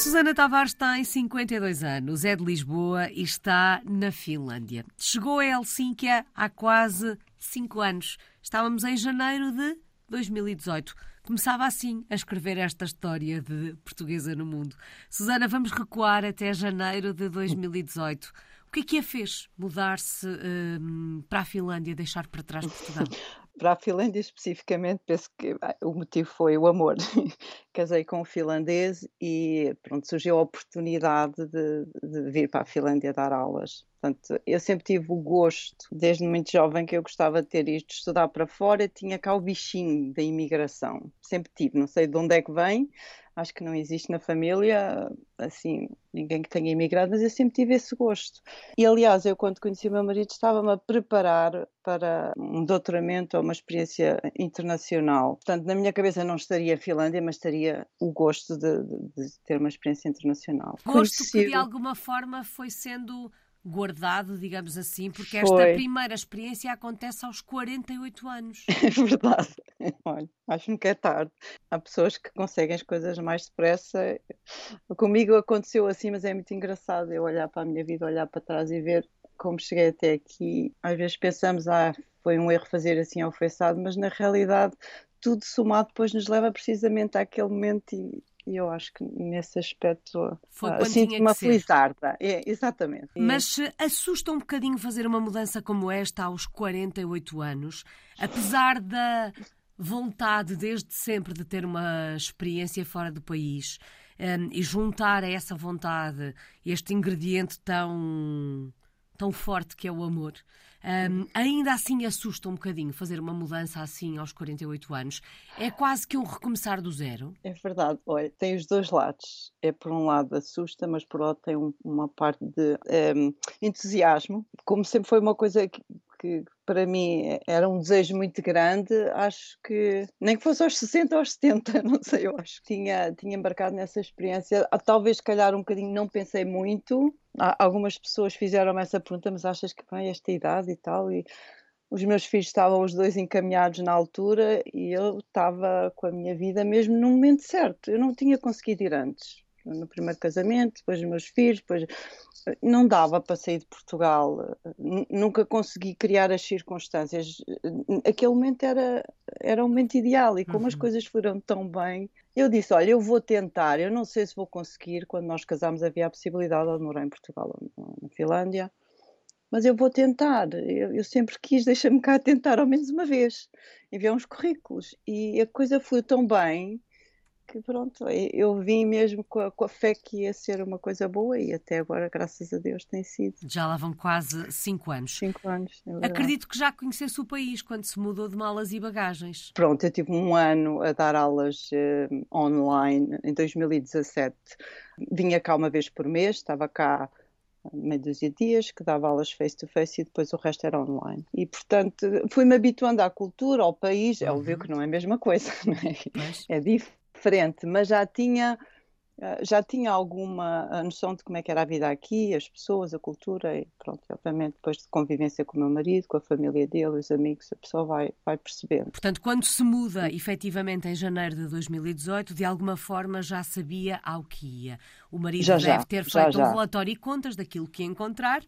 Susana Tavares tem 52 anos, é de Lisboa e está na Finlândia. Chegou a Helsínquia há quase 5 anos. Estávamos em janeiro de 2018. Começava assim a escrever esta história de portuguesa no mundo. Susana, vamos recuar até janeiro de 2018. O que é que a fez mudar-se um, para a Finlândia, deixar para trás Portugal? para a Finlândia especificamente, penso que o motivo foi o amor. Casei com um finlandês e pronto, surgiu a oportunidade de, de, vir para a Finlândia dar aulas. Portanto, eu sempre tive o gosto, desde muito jovem, que eu gostava de ter isto, estudar para fora, tinha cá o bichinho da imigração. Sempre tive, não sei de onde é que vem, acho que não existe na família, assim, ninguém que tenha imigrado, mas eu sempre tive esse gosto. E aliás, eu quando conheci o meu marido estava-me a preparar para um doutoramento ou uma experiência internacional. Portanto, na minha cabeça não estaria a Finlândia, mas estaria o gosto de, de, de ter uma experiência internacional. Gosto Conheci... que de alguma forma foi sendo guardado, digamos assim, porque esta Foi. primeira experiência acontece aos 48 anos. É verdade. Olha, acho-me que é tarde. Há pessoas que conseguem as coisas mais depressa. Comigo aconteceu assim, mas é muito engraçado eu olhar para a minha vida, olhar para trás e ver como cheguei até aqui. Às vezes pensamos, ah, foi um erro fazer assim ao feçado, mas na realidade tudo somado depois nos leva precisamente àquele momento e, e eu acho que nesse aspecto Foi uh, sinto-me a felizarda. É, exatamente. Mas assusta um bocadinho fazer uma mudança como esta aos 48 anos, apesar da vontade desde sempre de ter uma experiência fora do país um, e juntar a essa vontade este ingrediente tão tão forte que é o amor. Um, ainda assim assusta um bocadinho fazer uma mudança assim aos 48 anos. É quase que um recomeçar do zero. É verdade. Olha, tem os dois lados. É por um lado assusta, mas por outro tem um, uma parte de um, entusiasmo. Como sempre foi uma coisa que, que para mim era um desejo muito grande, acho que nem que fosse aos 60 ou aos 70, não sei, eu acho que tinha, tinha embarcado nessa experiência. Ah, talvez, calhar, um bocadinho não pensei muito. Algumas pessoas fizeram-me essa pergunta, mas achas que bem esta idade e tal? E os meus filhos estavam os dois encaminhados na altura e eu estava com a minha vida mesmo no momento certo. Eu não tinha conseguido ir antes no primeiro casamento, depois os meus filhos, depois não dava para sair de Portugal, nunca consegui criar as circunstâncias. Aquele momento era, era o momento ideal e como uhum. as coisas foram tão bem, eu disse: Olha, eu vou tentar, eu não sei se vou conseguir. Quando nós casámos, havia a possibilidade de morar em Portugal ou na Finlândia, mas eu vou tentar. Eu, eu sempre quis, deixa-me cá tentar ao menos uma vez, enviar uns currículos e a coisa foi tão bem que pronto, eu vim mesmo com a, com a, fé que ia ser uma coisa boa e até agora, graças a Deus, tem sido. Já lá vão quase cinco anos. Cinco anos. É Acredito que já conhecesse o país quando se mudou de malas e bagagens. Pronto, eu tive um ano a dar aulas uh, online em 2017. Vinha cá uma vez por mês, estava cá meia dúzia de dias, que dava aulas face-to-face -face, e depois o resto era online. E, portanto, fui-me habituando à cultura, ao país. É óbvio uhum. que não é a mesma coisa, não é? É diferente diferente, mas já tinha eh, já tinha alguma noção de como é que era a vida aqui, as pessoas, a cultura e pronto, obviamente depois de convivência com o meu marido, com a família dele, os amigos, a pessoa vai, vai percebendo. Portanto, quando se muda efetivamente em janeiro de 2018, de alguma forma já sabia ao que ia. O marido já, deve já, ter feito já, um relatório e contas daquilo que ia encontrar,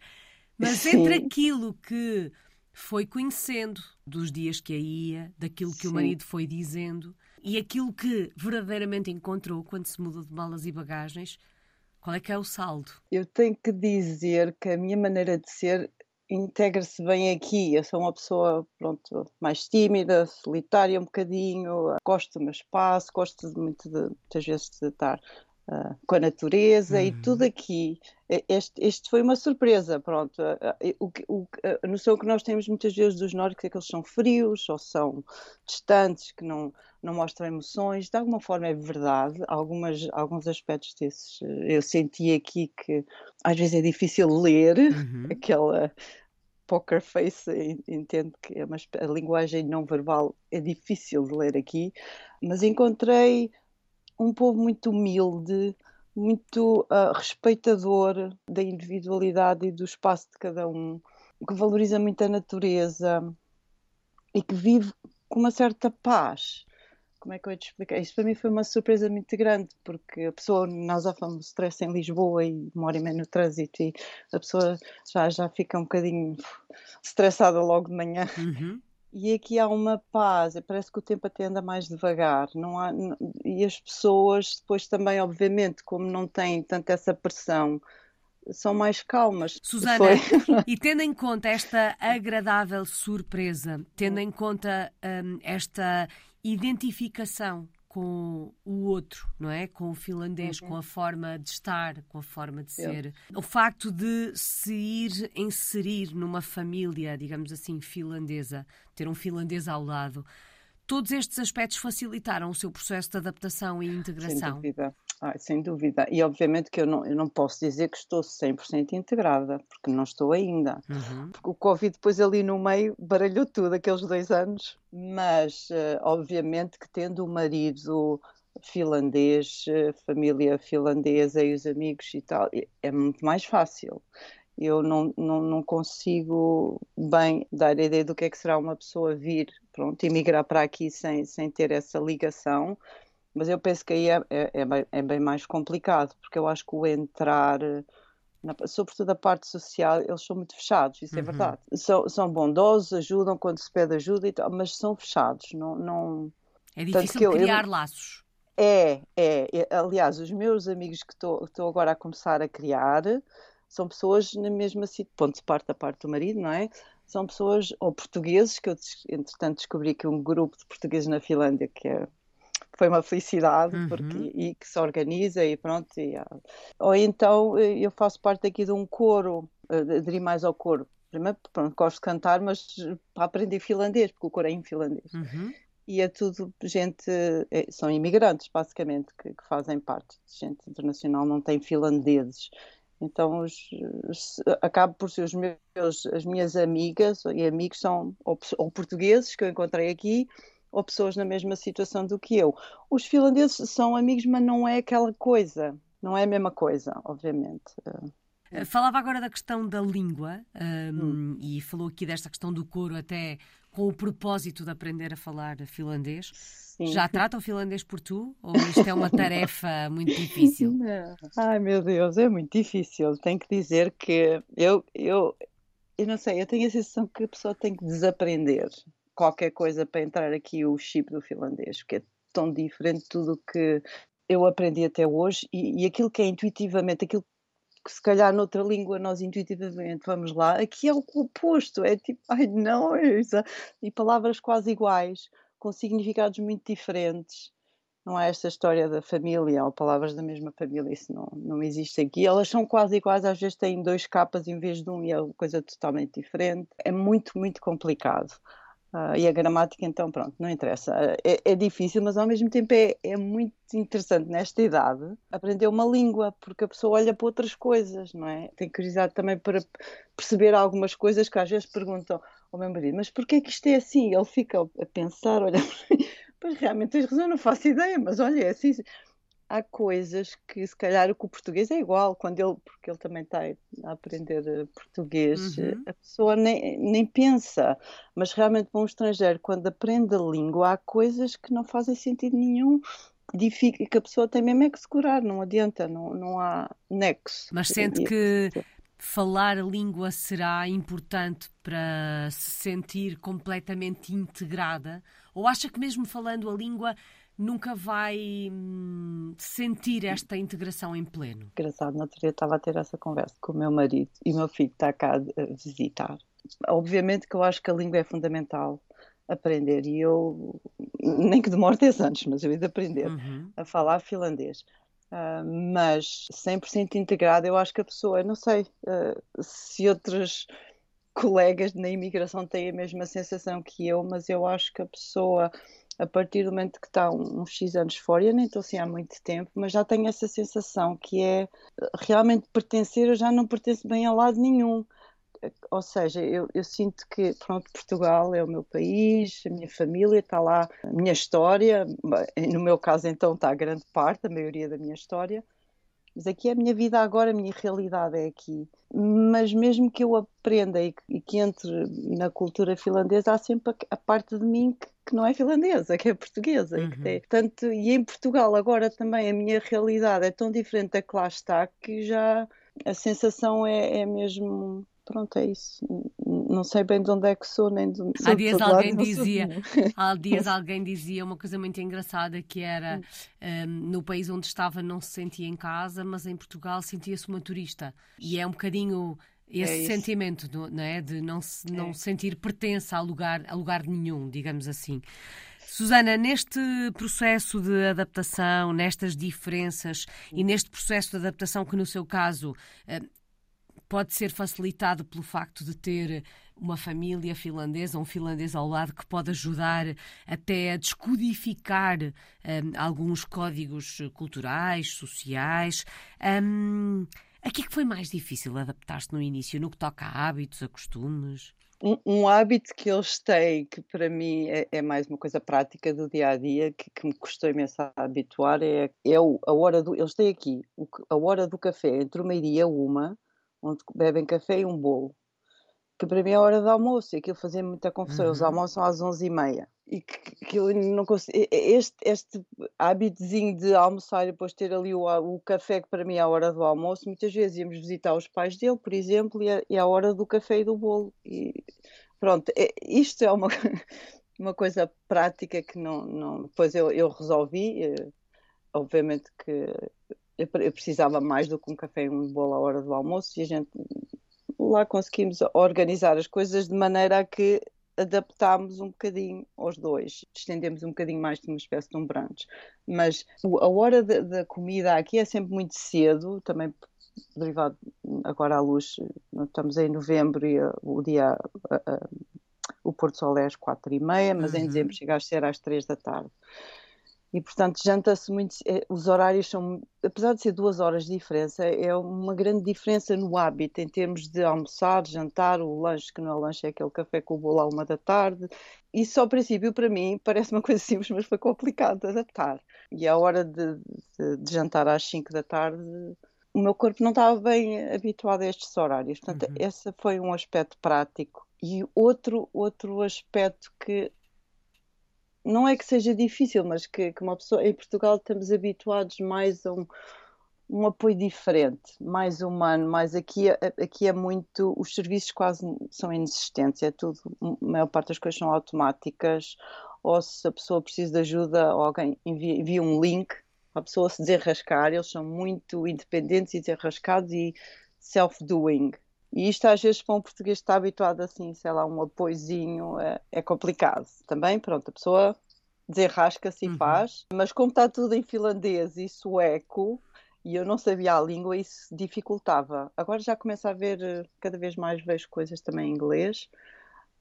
mas Sim. entre aquilo que foi conhecendo dos dias que aí ia, daquilo que Sim. o marido foi dizendo, e aquilo que verdadeiramente encontrou quando se mudou de malas e bagagens, qual é que é o saldo? Eu tenho que dizer que a minha maneira de ser integra-se bem aqui. Eu sou uma pessoa, pronto, mais tímida, solitária um bocadinho, gosto do meu espaço, gosto muito de, muitas vezes de estar uh, com a natureza uhum. e tudo aqui. Este, este, foi uma surpresa, pronto. O, o, a noção que nós temos muitas vezes dos nórdicos é que eles são frios ou são distantes, que não, não mostram emoções. De alguma forma é verdade. Algumas, alguns aspectos desses eu senti aqui que às vezes é difícil ler, uhum. aquela poker face, entendo que é uma, a linguagem não verbal é difícil de ler aqui, mas encontrei um povo muito humilde, muito uh, respeitador da individualidade e do espaço de cada um, que valoriza muito a natureza e que vive com uma certa paz. Como é que eu te explicar? Isto para mim foi uma surpresa muito grande, porque a pessoa, nós já falamos stress em Lisboa e uma hora e meia no trânsito, e a pessoa já, já fica um bocadinho estressada logo de manhã. Uhum. E aqui há uma paz, parece que o tempo até anda mais devagar. Não há, e as pessoas, depois também, obviamente, como não têm tanta essa pressão, são mais calmas. Susana, Foi... e tendo em conta esta agradável surpresa, tendo em conta um, esta identificação com o outro, não é? Com o finlandês, uhum. com a forma de estar, com a forma de ser. O facto de se ir inserir numa família, digamos assim, finlandesa, ter um finlandês ao lado, todos estes aspectos facilitaram o seu processo de adaptação e integração? Sem dúvida. Ah, sem dúvida. E obviamente que eu não, eu não posso dizer que estou 100% integrada, porque não estou ainda. Uhum. Porque o Covid depois ali no meio baralhou tudo, aqueles dois anos. Mas uh, obviamente que tendo o marido finlandês, uh, família finlandesa e os amigos e tal, é muito mais fácil. Eu não, não, não consigo bem dar a ideia do que é que será uma pessoa vir, pronto, emigrar para aqui sem, sem ter essa ligação mas eu penso que aí é, é, é, bem, é bem, mais complicado, porque eu acho que o entrar, na, sobretudo a parte social, eles são muito fechados, isso é uhum. é verdade. São, são bondosos, ajudam quando se pede ajuda e tal, mas são fechados. Não, não... É difícil criar eu, laços. É, é, é, Aliás, os meus amigos que estou agora a começar a criar são pessoas na mesma situação, ponto de parte da parte do marido, não é? São pessoas, ou portugueses, que eu entretanto descobri que um grupo de portugueses na Finlândia, que é foi uma felicidade uhum. porque, e que se organiza e pronto. E, ou então eh, eu faço parte aqui de um coro, eh, aderi mais ao coro. Primeiro, pronto, gosto de cantar, mas para aprender finlandês, porque o coro é em finlandês. Uhum. E é tudo gente, é, são imigrantes, basicamente, que, que, fazem parte. Gente internacional não tem finlandeses. Então, os, acabo por ser os meus, as minhas amigas e amigos são ou, ou portugueses que eu encontrei aqui, ou pessoas na mesma situação do que eu. Os finlandeses são amigos, mas não é aquela coisa, não é a mesma coisa, obviamente. Eh, falava agora da questão da língua um, hum. e falou aqui desta questão do coro até com o propósito de aprender a falar finlandês. Sim. Já trata o finlandês por tu? Ou isto é uma tarefa muito difícil? Não. Ai meu Deus, é muito difícil. Tenho que dizer que eu, eu, eu não sei, eu tenho a sensação que a pessoa tem que desaprender qualquer coisa para entrar aqui o chip do finlandês, porque é tão diferente de tudo que eu aprendi até hoje e, e aquilo que é intuitivamente, aquilo que se calhar noutra língua nós intuitivamente vamos lá, aqui é o oposto, é tipo, ai não, é e palavras quase iguais, com significados muito diferentes. Não é esta história da família ou palavras da mesma família, isso não, não existe aqui. Elas são quase iguais, às vezes têm dois capas em vez de um e é uma coisa totalmente diferente. É muito, muito complicado. Uh, e a gramática, então, pronto, não interessa. É, é difícil, mas ao mesmo tempo é, é, muito interessante nesta idade aprender uma língua, porque a pessoa olha para outras coisas, não é? Tem curiosidade também para perceber algumas coisas que às vezes perguntam ao meu marido, mas porquê é que isto é assim? Ele fica a pensar, olha, pois realmente tens razão, não faço ideia, mas olha, é assim há coisas que se calhar o que o português é igual, quando ele, porque ele também está a aprender eh, português, eh, uhum. a pessoa nem, nem pensa, mas realmente para um estrangeiro, quando aprende a língua, há coisas que não fazem sentido nenhum que a pessoa tem mesmo é que se curar, não adianta, não, não há nexo. Mas sente que falar a língua será importante para se sentir completamente integrada? Ou acha que mesmo falando a língua nunca vai hum, sentir esta integração em pleno? Engraçado, no outro dia estava a ter essa conversa com o meu marido e o meu filho está cá a visitar. Obviamente que eu acho que a língua é fundamental aprender e eu, nem que demore 10 anos, mas eu ia de aprender uhum. a falar finlandês. Uh, mas 100% integrado, eu acho que a pessoa, não sei uh, se outros colegas na imigração têm a mesma sensação que eu, mas eu acho que a pessoa a partir do momento que está uns X anos fora, eu nem estou assim há muito tempo, mas já tenho essa sensação que é realmente pertencer, eu já não pertenço bem a lado nenhum. Ou seja, eu, eu sinto que, pronto, Portugal é o meu país, a minha família está lá, a minha história, no meu caso então está a grande parte, a maioria da minha história, mas aqui é a minha vida agora, a minha realidade é aqui. Mas mesmo que eu aprenda e que, entre na cultura finlandesa, há sempre a parte de mim que que não é finlandesa, que é portuguesa. Uhum. E, que tem, tanto, e em Portugal agora também a minha realidade é tão diferente da que lá está que já a sensação é, é mesmo pronto, é isso. Não sei bem de onde é que sou, nem de onde Há dias alguém dizia, há dias alguém dizia uma coisa muito engraçada que era um, no país onde estava não se sentia em casa, mas em Portugal sentia-se uma turista. E é um bocadinho esse é sentimento não é? de não, se, não é. sentir pertença a lugar, a lugar nenhum, digamos assim. Susana, neste processo de adaptação, nestas diferenças e neste processo de adaptação que, no seu caso, eh, pode ser facilitado pelo facto de ter uma família finlandesa, um finlandês ao lado que pode ajudar até a descodificar um, eh, alguns códigos culturais, sociais. Um, Aqui que foi mais difícil adaptar-se no início, no que toca a hábitos, a costumes? Um, um, hábito que eles têm, que para mim é, é, mais uma coisa prática do dia a dia, que, que me custou imenso a habituar, é, é o, a hora do. Eles têm aqui o, a hora do café, entre uma e uma, onde bebem café e um bolo. Que para mim é a hora do almoço, e aquilo fazia muita confusão. Uhum. Eles almoçam às onze e que, que, eu não consigo. Este, este hábitozinho de almoçar e depois ter ali o, o café, que para mim é a hora do almoço, muitas vezes íamos visitar os pais dele, por exemplo, e é, é a hora do café e do bolo. E pronto, é, isto é uma, uma coisa prática que não. não depois eu, eu resolvi, eh, obviamente que eu, eu precisava mais do que um café e um bolo à hora do almoço, e a gente lá conseguimos organizar as coisas de maneira a que adaptámos um bocadinho aos dois, estendemos um bocadinho mais de uma espécie de um brunch. Mas a hora da comida aqui é sempre muito cedo, também derivado agora à luz, estamos em novembro e uh, o dia, uh, uh, o Porto Sol é às quatro e meia, mas uhum. em dezembro chega a ser às três da tarde e portanto janta-se muito. É, os horários são, apesar de ser duas horas de diferença, é uma grande diferença no hábito em termos de almoçar, jantar, o lanche que não é lanche, é aquele café com o bolo à uma da tarde. Isso ao princípio para mim parece uma coisa simples, mas foi complicado de adaptar. E a hora de, de, de jantar às cinco da tarde o meu corpo não estava bem habituado a estes horários. Portanto, uhum. esse foi um aspecto prático. E outro, outro aspecto que não é que seja difícil, mas que, que, uma pessoa em Portugal estamos habituados mais a um, um apoio diferente, mais humano, mais aqui, aqui é muito, os serviços quase são inexistentes, é tudo, a maior parte das coisas são automáticas, ou se a pessoa precisa de ajuda, alguém envia, envia um link, a pessoa se desenrascar, eles são muito independentes e desenrascados e self-doing. E isto às vezes para um português que está habituado assim, sei lá, um apoiozinho, é, é complicado. Também, pronto, a pessoa desenrasca-se uhum. e faz, mas como está tudo em finlandês e sueco, e eu não sabia a língua, isso dificultava. Agora já começo a ver, eh, cada vez mais vejo coisas também em inglês,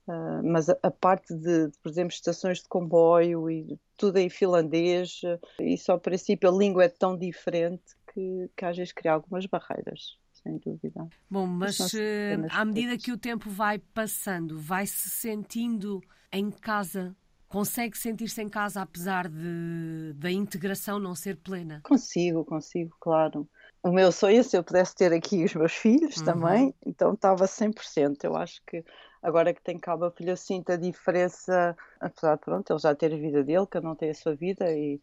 uh, mas a, a, parte de, por exemplo, estações de comboio e tudo em finlandês, isso ao princípio a língua é tão diferente que, que às vezes cria algumas barreiras sem dúvida. Bom, mas uh, à medida que o tempo vai passando, vai se sentindo em casa? Consegue sentir-se em casa apesar de, da integração não ser plena? Consigo, consigo, claro. O meu sonho é se eu pudesse ter aqui os meus filhos uhum. também, então estava 100%. Eu acho que agora que tenho cá o meu filho, eu sinto a diferença, apesar de pronto, ele já ter a vida dele, que eu não tenho a sua vida e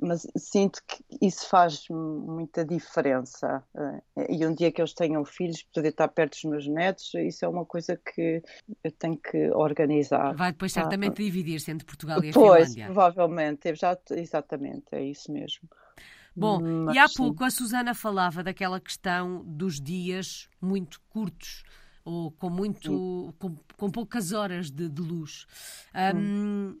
mas sinto que isso faz muita diferença. Eh, e um dia que eles tenham filhos, poder estar perto dos meus netos, isso é uma coisa que eu tenho que organizar. Vai depois certamente ah, dividir-se entre Portugal e a pois, Finlândia. provavelmente, já, exatamente, é isso mesmo. Bom, mas, e há pouco sim. a Susana falava daquela questão dos dias muito curtos ou com muito com, com, poucas horas de, de luz. Um, hum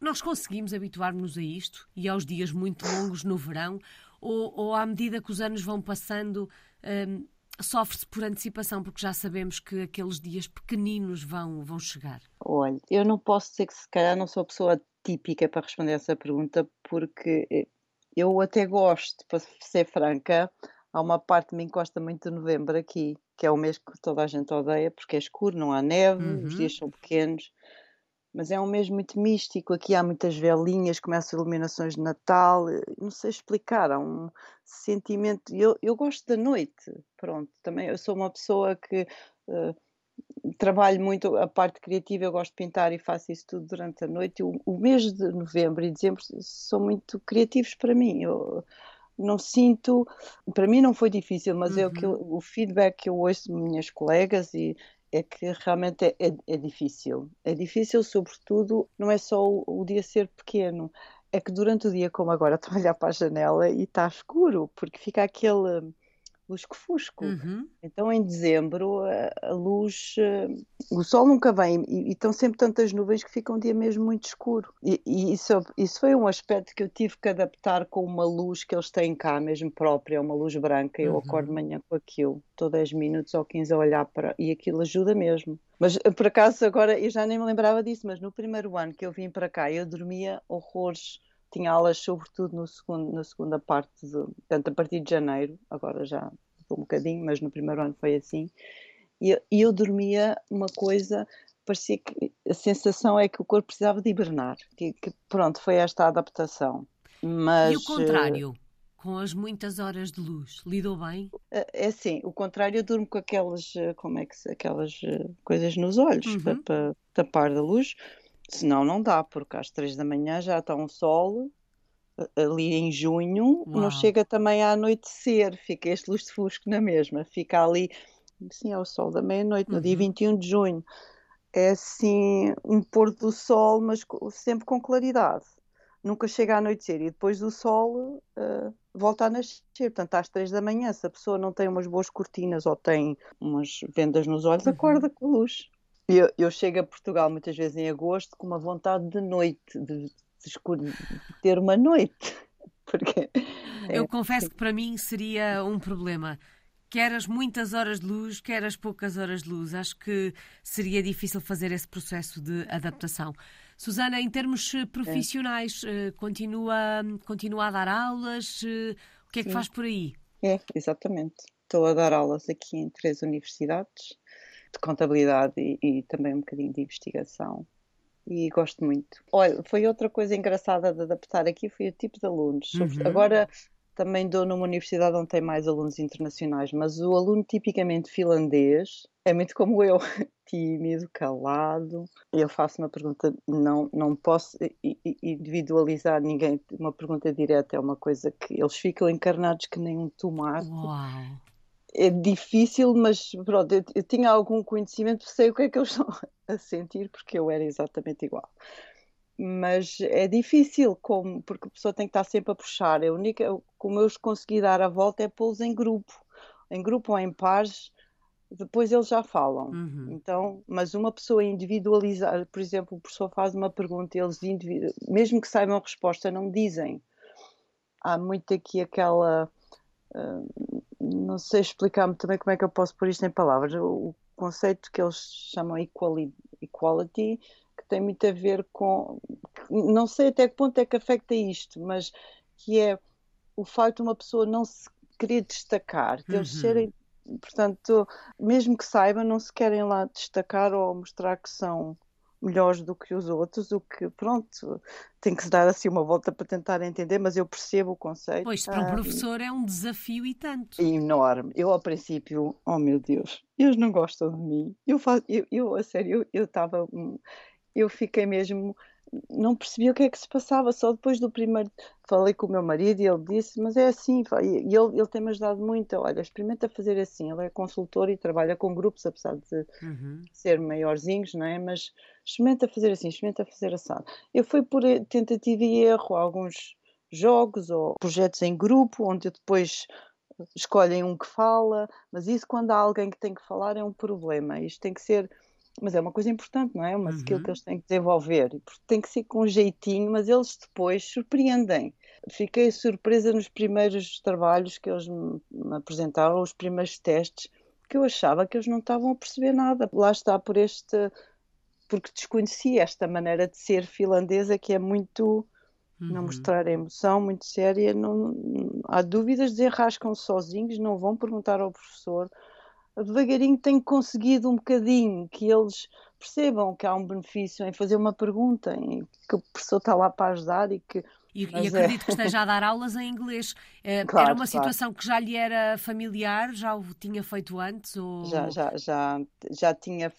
nós conseguimos habituar-nos a isto e aos dias muito longos no verão? Ou, ou à medida que os anos vão passando, um, sofre-se por antecipação, porque já sabemos que aqueles dias pequeninos vão, vão chegar? Olha, eu não posso dizer que se calhar não sou a pessoa típica para responder essa pergunta, porque eh, eu até gosto, para ser franca, há uma parte que me encosta muito de novembro aqui, que é o mês que toda a gente odeia, porque é escuro, não há neve, uhum. os dias são pequenos mas é um mês muito místico. Aqui há muitas velinhas, começam iluminações de Natal, eh, não sei explicar, há um sentimento. Eu, eu gosto da noite, pronto. Também eu sou uma pessoa que uh, trabalho muito a parte criativa, eu gosto de pintar e faço isso tudo durante a noite. O, o mês de novembro e dezembro são muito criativos para mim. Eu não sinto, para mim não foi difícil, mas uhum. é o, que uhum. o feedback que eu ouço de minhas colegas e é que realmente é, é, é difícil. É difícil, sobretudo, não é só o, o dia ser pequeno, é que durante o dia, como agora, estou a olhar para a janela e está escuro, porque fica aquele lusco-fusco. Uhum. Então, em dezembro, a, luz, uh, o sol nunca vem e, e, estão sempre tantas nuvens que fica um dia mesmo muito escuro. E, e, isso, isso foi um aspecto que eu tive que adaptar com uma luz que eles têm cá, mesmo própria, uma luz branca. Eu uhum. acordo de manhã com aquilo, estou 10 minutos ou 15 a olhar para. e aquilo ajuda mesmo. Mas eh, por acaso agora eu já nem me lembrava disso, mas no primeiro ano que eu vim para cá eu dormia horrores tinha aulas sobretudo no segundo, na segunda parte, de, portanto, a partir de janeiro, agora já um bocadinho, mas no primeiro ano foi assim, e, e eu dormia uma coisa, parecia que a sensação é que o corpo precisava de hibernar, que, que pronto, foi esta adaptação. Mas, e o contrário? Com as muitas horas de luz, lidou bem? Eh, é assim, o contrário, eu durmo com aquelas, eh, como é que aquelas eh, coisas nos olhos uhum. para, para tapar da luz, Senão não dá, porque às três da manhã já está um sol, ali em junho, Uau. não chega também a anoitecer, fica este lustre-fusco na mesma, fica ali, sim, é o sol da meia-noite, no uhum. dia 21 de junho. É assim, um pôr do sol, mas sempre com claridade. Nunca chega a anoitecer e depois o sol uh, volta a nascer. Portanto, às três da manhã, se a pessoa não tem umas boas cortinas ou tem umas vendas nos olhos, uhum. acorda com a luz. Eu, eu chego a Portugal muitas vezes em agosto com uma vontade de noite, de, de, de ter uma noite. Porque, eu é, confesso que para mim seria um problema. Quer as muitas horas de luz, quer as poucas horas de luz. Acho que seria difícil fazer esse processo de adaptação. Susana, em termos eh, profissionais, é. continua, continua a dar aulas? Eh, o que é que Sim. faz por aí? É, exatamente. Estou a dar aulas aqui em três universidades de contabilidade e, e, também um bocadinho de investigação. E gosto muito. Olha, foi outra coisa engraçada de adaptar aqui, foi o tipo de alunos. Uhum. Agora também dou numa universidade onde tem mais alunos internacionais, mas o aluno tipicamente finlandês é muito como eu, tímido, calado. Eu faço uma pergunta, não, não posso individualizar ninguém, uma pergunta direta é uma coisa que eles ficam encarnados que nem um tomate. Uau é difícil, mas pronto, eu, eu, tinha algum conhecimento, sei o que é que eles estão a sentir, porque eu era exatamente igual. Mas é difícil, como, porque a pessoa tem que estar sempre a puxar. A única, como eu os consegui dar a volta é pô-los em grupo, em grupo ou em pares, depois eles já falam. Uhum. Então, mas uma pessoa individualizar, por exemplo, o professor faz uma pergunta, eles mesmo que saibam a resposta, não dizem. Há muito aqui aquela uh, não sei explicar-me também como é que eu posso pôr isto em palavras. O conceito que eles chamam equality, equality que tem muito a ver com. Não sei até que ponto é que afeta isto, mas que é o facto de uma pessoa não se querer destacar, de eles uhum. serem. Portanto, mesmo que saibam, não se querem lá destacar ou mostrar que são melhores do que os outros, o que, pronto, tem que se dar assim uma volta para tentar entender, mas eu percebo o conceito. Pois, para o ah, professor é um desafio e tanto. Enorme. Eu, ao princípio, oh meu Deus, eles não gostam de mim. Eu, faço, eu, eu a sério, eu estava. Eu fiquei mesmo não percebi o que é que se passava, só depois do primeiro falei com o meu marido e ele disse, mas é assim, e ele, ele tem-me ajudado muito, olha, experimenta fazer assim, ele é consultor e trabalha com grupos, apesar de uhum. ser maiorzinhos, não é? Mas experimenta fazer assim, experimenta fazer assim. Eu fui por tentativa e erro, alguns jogos ou projetos em grupo, onde depois escolhem um que fala, mas isso quando há alguém que tem que falar é um problema, isto tem que ser mas é uma coisa importante, não é? Uma uhum. skill que eles têm que desenvolver. Tem que ser com jeitinho, mas eles depois surpreendem. Fiquei surpresa nos primeiros trabalhos que eles me apresentaram, os primeiros testes, que eu achava que eles não estavam a perceber nada. Lá está por este. porque desconhecia esta maneira de ser finlandesa que é muito. Uhum. Não mostrar emoção, muito séria. Não, há dúvidas, desenrascam sozinhos, não vão perguntar ao professor devagarinho tenho conseguido um bocadinho que eles percebam que há um benefício em fazer uma pergunta, em que o professor está lá para ajudar e que E, e acredito é. que esteja a dar aulas em inglês. Eh, claro, era uma claro. situação que já lhe era familiar? Já o tinha feito antes? Ou... Já, já, já, já tinha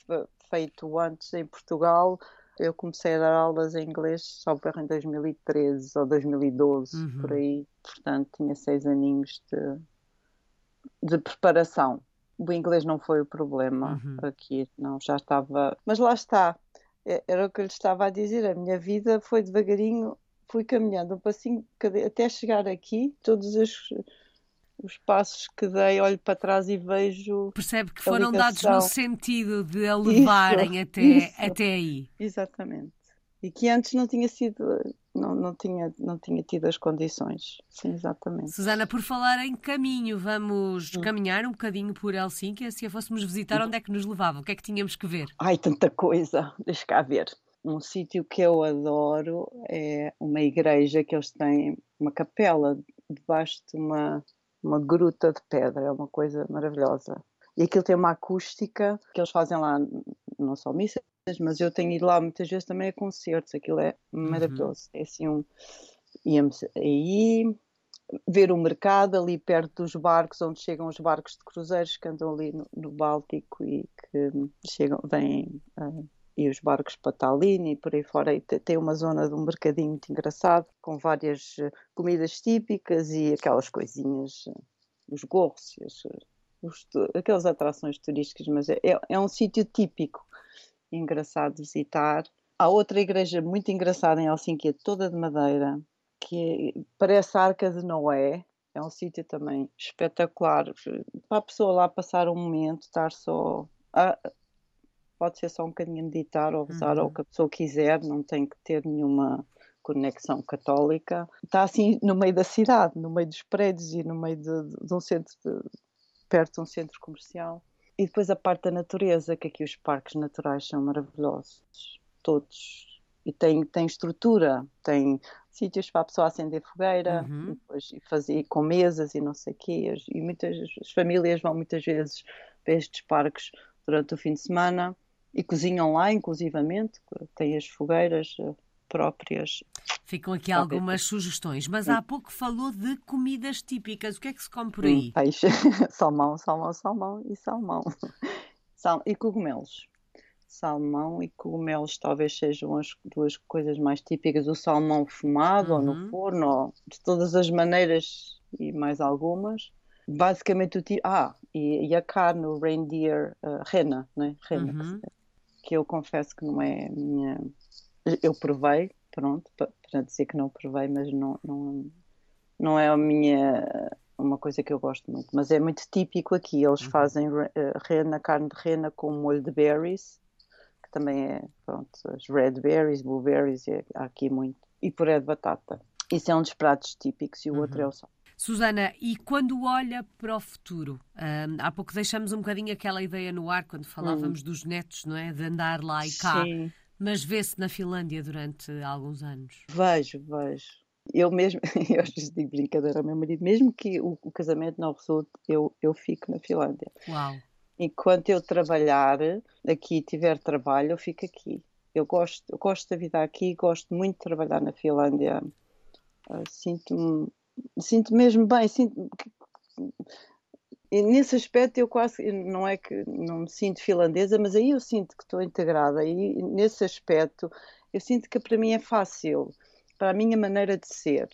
feito antes em Portugal. Eu comecei a dar aulas em inglês só em 2013 ou 2012, uhum. por aí. Portanto, tinha seis aninhos de, de preparação. O inglês não foi o problema uhum. aqui, não, já estava. Mas lá está, é, era o que eu lhe estava a dizer. A minha vida foi devagarinho, fui caminhando um passinho até chegar aqui. Todos os, os passos que dei, olho para trás e vejo. Percebe que foram dados no sentido de a levarem isso, até, isso. até aí. Exatamente. E que antes não tinha sido não, não, tinha, não tinha tido as condições. Sim, exatamente. Susana, por falar em caminho, vamos hum. caminhar um bocadinho por Helsinki. Se a fôssemos visitar, onde é que nos levava? O que é que tínhamos que ver? Ai, tanta coisa. Deixa cá ver. Um sítio que eu adoro é uma igreja que eles têm, uma capela debaixo de uma, uma gruta de pedra. É uma coisa maravilhosa. E aquilo tem uma acústica que eles fazem lá, não só missa, mas eu tenho ido lá muitas vezes também a concertos, aquilo é uhum. maravilhoso. Uhum. É assim um. Íamos aí ver o mercado ali perto dos barcos, onde chegam os barcos de cruzeiros que andam ali no, no Báltico e que chegam, vêm. Uh, e os barcos para Tallinn e por aí fora. E tem uma zona de um mercadinho muito engraçado, com várias eh, comidas típicas e aquelas coisinhas, eh, os gorros, as, os, aquelas atrações turísticas, mas é, é, é um sítio típico engraçado visitar. Há outra igreja muito engraçada em Helsinki, é toda de madeira, que é, parece a Arca de Noé. É um sítio também espetacular para a pessoa lá passar um momento, estar só. A, pode ser só um bocadinho meditar ou rezar, uhum. ou o que a pessoa quiser, não tem que ter nenhuma conexão católica. Está assim no meio da cidade, no meio dos prédios e no meio de, de um centro, de, perto de um centro comercial. E depois a parte da natureza, que aqui os parques naturais são maravilhosos, todos. E tem, tem estrutura, tem sítios para a pessoa acender fogueira, uhum. e depois fazer com mesas e não sei o quê. E muitas as famílias vão muitas vezes para estes parques durante o fim de semana e cozinham lá, inclusivamente, tem as fogueiras eh, próprias. Ficam aqui algumas sugestões, mas há pouco falou de comidas típicas. O que é que se come por aí? Peixe, salmão, salmão, salmão e salmão. Sal e cogumelos. Salmão e cogumelos talvez sejam as duas coisas mais típicas. O salmão fumado uhum. ou no uhum. forno, ou de todas as maneiras e mais algumas. Basicamente o tipo. Ah, e, e, a carne, o reindeer, uh, rena, né? Rena, uhum. que eu confesso que não é minha eu provei, pronto, para dizer que não provei, mas não, não, não é a minha uma coisa que eu gosto muito, mas é muito típico aqui. Eles uhum. fazem uh, rena, carne de rena com molho de berries, que também é, pronto, as red berries, blueberries, é, há aqui muito, e puré de batata. Isso é um dos pratos típicos e o uhum. outro é o sal. Susana, e quando olha para o futuro, um, há pouco deixamos um bocadinho aquela ideia no ar quando falávamos hum. dos netos, não é? De andar lá e cá. Sim. Mas vê-se na Finlândia durante alguns anos? Vejo, vejo. Eu mesmo, eu às vezes digo brincadeira ao meu marido, mesmo que o, o casamento não resulte, eu, eu fico na Finlândia. Uau! Enquanto eu trabalhar aqui, tiver trabalho, eu fico aqui. Eu gosto, eu gosto da vida aqui, gosto muito de trabalhar na Finlândia. Uh, sinto-me sinto mesmo bem, sinto e nesse aspecto eu quase não é que não me sinto finlandesa, mas aí eu sinto que estou integrada e nesse aspecto eu sinto que para mim é fácil, para a minha maneira de ser.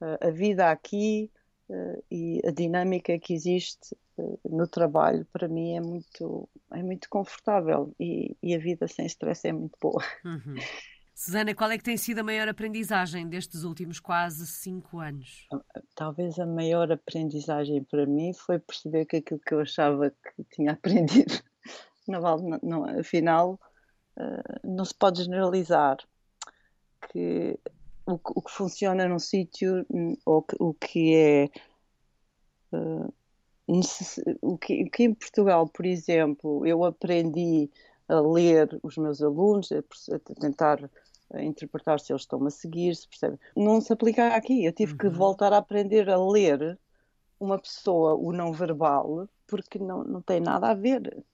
Uh, a vida aqui uh, e a dinâmica que existe uh, no trabalho para mim é muito é muito confortável e, e a vida sem stress é muito boa. Uhum. Susana, qual é que tem sido a maior aprendizagem destes últimos quase cinco anos? Talvez a maior aprendizagem para mim foi perceber que aquilo que eu achava que tinha aprendido, não vale, afinal, uh, não se pode generalizar. Que o, o que funciona num sítio, ou o que é. Uh, o que, o que em Portugal, por exemplo, eu aprendi a ler os meus alunos, a tentar a interpretar se eles estão a seguir, se percebe. Não se aplica aqui. Eu tive uhum. que voltar a aprender a ler uma pessoa, o não verbal, porque não, não tem nada a ver.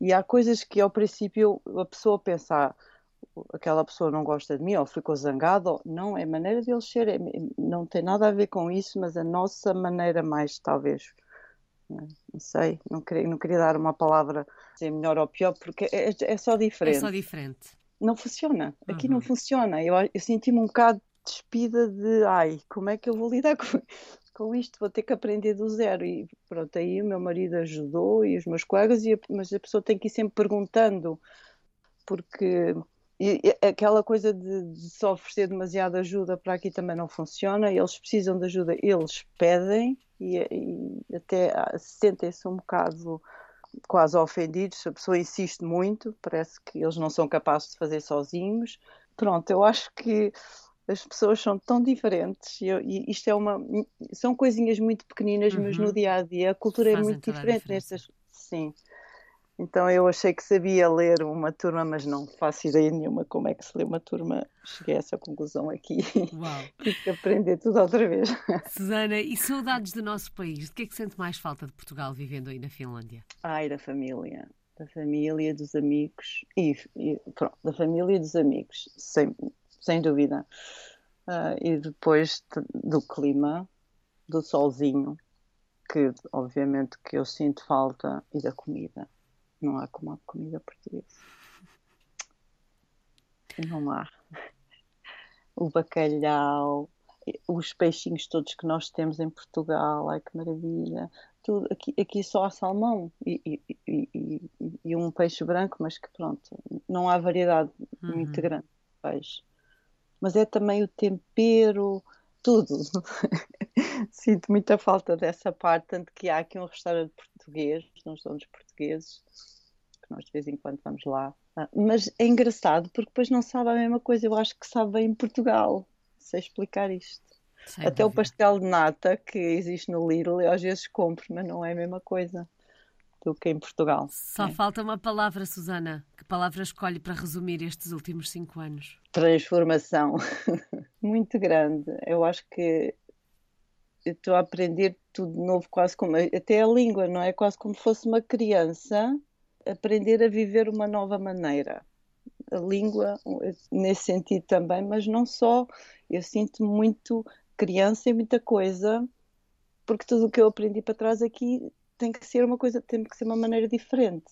E há coisas que ao princípio a pessoa pensa, aquela pessoa não gosta de mim ou ficou zangado. Ou... Não, é maneira deles ser, é, não tem nada a ver com isso, mas a nossa maneira mais, talvez, não sei, não queria, não queria dar uma palavra ser melhor ou pior, porque é, é só diferente. É só diferente. Não funciona, aqui uhum. não funciona. Eu, eu senti-me um bocado despida de, ai, como é que eu vou lidar com, com isto? Vou ter que aprender do zero. E pronto, aí o meu marido ajudou e os meus colegas, e, mas a pessoa tem que ir sempre perguntando, porque e, e, aquela coisa de, de só oferecer demasiada ajuda para aqui também não funciona. Eles precisam de ajuda, eles pedem e, e até sentem-se um bocado quase ofendidos. A pessoa insiste muito, parece que eles não são capazes de fazer sozinhos. Pronto, eu acho que as pessoas são tão diferentes e, eu, e isto é uma são coisinhas muito pequeninas, uhum. mas no dia a dia a cultura é Fazem é muito diferente nestas. Sim. Então eu achei que sabia ler uma turma, mas não faço ideia nenhuma como é que se lê uma turma. Cheguei a essa conclusão aqui. Uau. Tive que aprender tudo outra vez. Susana, e saudades do nosso país? De que é que sente mais falta de Portugal vivendo aí na Finlândia? Ai, da família. Da família, dos amigos. E, e pronto, da família e dos amigos, sem, sem dúvida. Uh, e depois do clima, do solzinho, que obviamente que eu sinto falta, e da comida não há como a comida portuguesa. Não há. O bacalhau, os peixinhos todos que nós temos em Portugal, ai que maravilha. Tudo, aqui, aqui só há salmão e, e, e, e, um peixe branco, mas que pronto, não há variedade uhum. muito grande de peixe. Mas é também o tempero, tudo. Sinto muita falta dessa parte, tanto que há aqui um restaurante português, uns donos portugueses, que nós de vez em quando vamos lá. Ah, mas é engraçado porque depois não sabe a mesma coisa. Eu acho que sabe em Portugal. Sei explicar isto. Sem Até dúvida. o pastel de nata que existe no Lidl, eu às vezes compro, mas não é a mesma coisa do que em Portugal. Só é. falta uma palavra, Susana. Que palavra escolhe para resumir estes últimos cinco anos? Transformação. Muito grande. Eu acho que estou a aprender tudo de novo, quase como. Até a língua, não é? Quase como fosse uma criança aprender a viver uma nova maneira. A língua, nesse sentido também, mas não só. Eu sinto muito criança e muita coisa, porque tudo o que eu aprendi para trás aqui tem que ser uma coisa, tem que ser uma maneira diferente.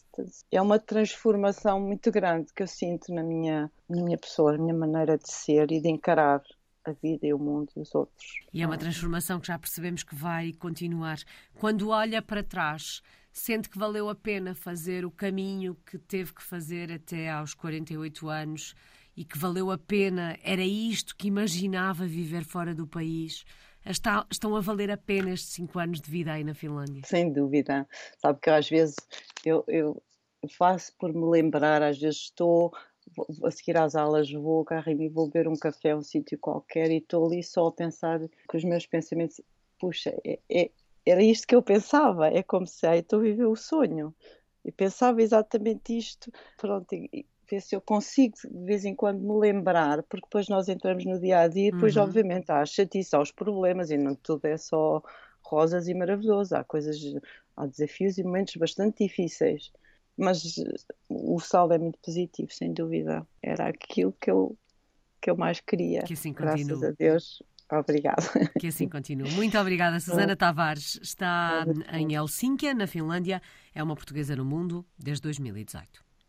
É uma transformação muito grande que eu sinto na minha, na minha pessoa, na minha maneira de ser e de encarar a vida e o mundo e os outros. E é uma transformação que já percebemos que vai continuar. Quando olha para trás, sente que valeu a pena fazer o caminho que teve que fazer até aos 48 anos e que valeu a pena, era isto que imaginava viver fora do país. Está, estão a valer a pena estes cinco anos de vida aí na Finlândia? Sem dúvida. Sabe que às vezes eu, eu faço por me lembrar, às vezes estou a seguir às aulas vou ao carro e vou beber um café a um sítio qualquer e estou ali só a pensar com os meus pensamentos, puxa, é, é, era isto que eu pensava, é como se, ai, estou a viver o sonho. E pensava exatamente isto, pronto, e, ver se eu consigo de vez em quando me lembrar, porque depois nós entramos no dia a dia e depois, uhum. obviamente, há a chatice, há os problemas e não tudo é só rosas e maravilhoso, há coisas, há desafios e momentos bastante difíceis mas o saldo é muito positivo, sem dúvida. Era aquilo que eu, que eu mais queria. Que assim continue. Graças a Deus. Obrigada. Que assim continue. Muito obrigada, Susana Tavares. Está em Helsínquia, na Finlândia. É uma portuguesa no mundo desde 2018.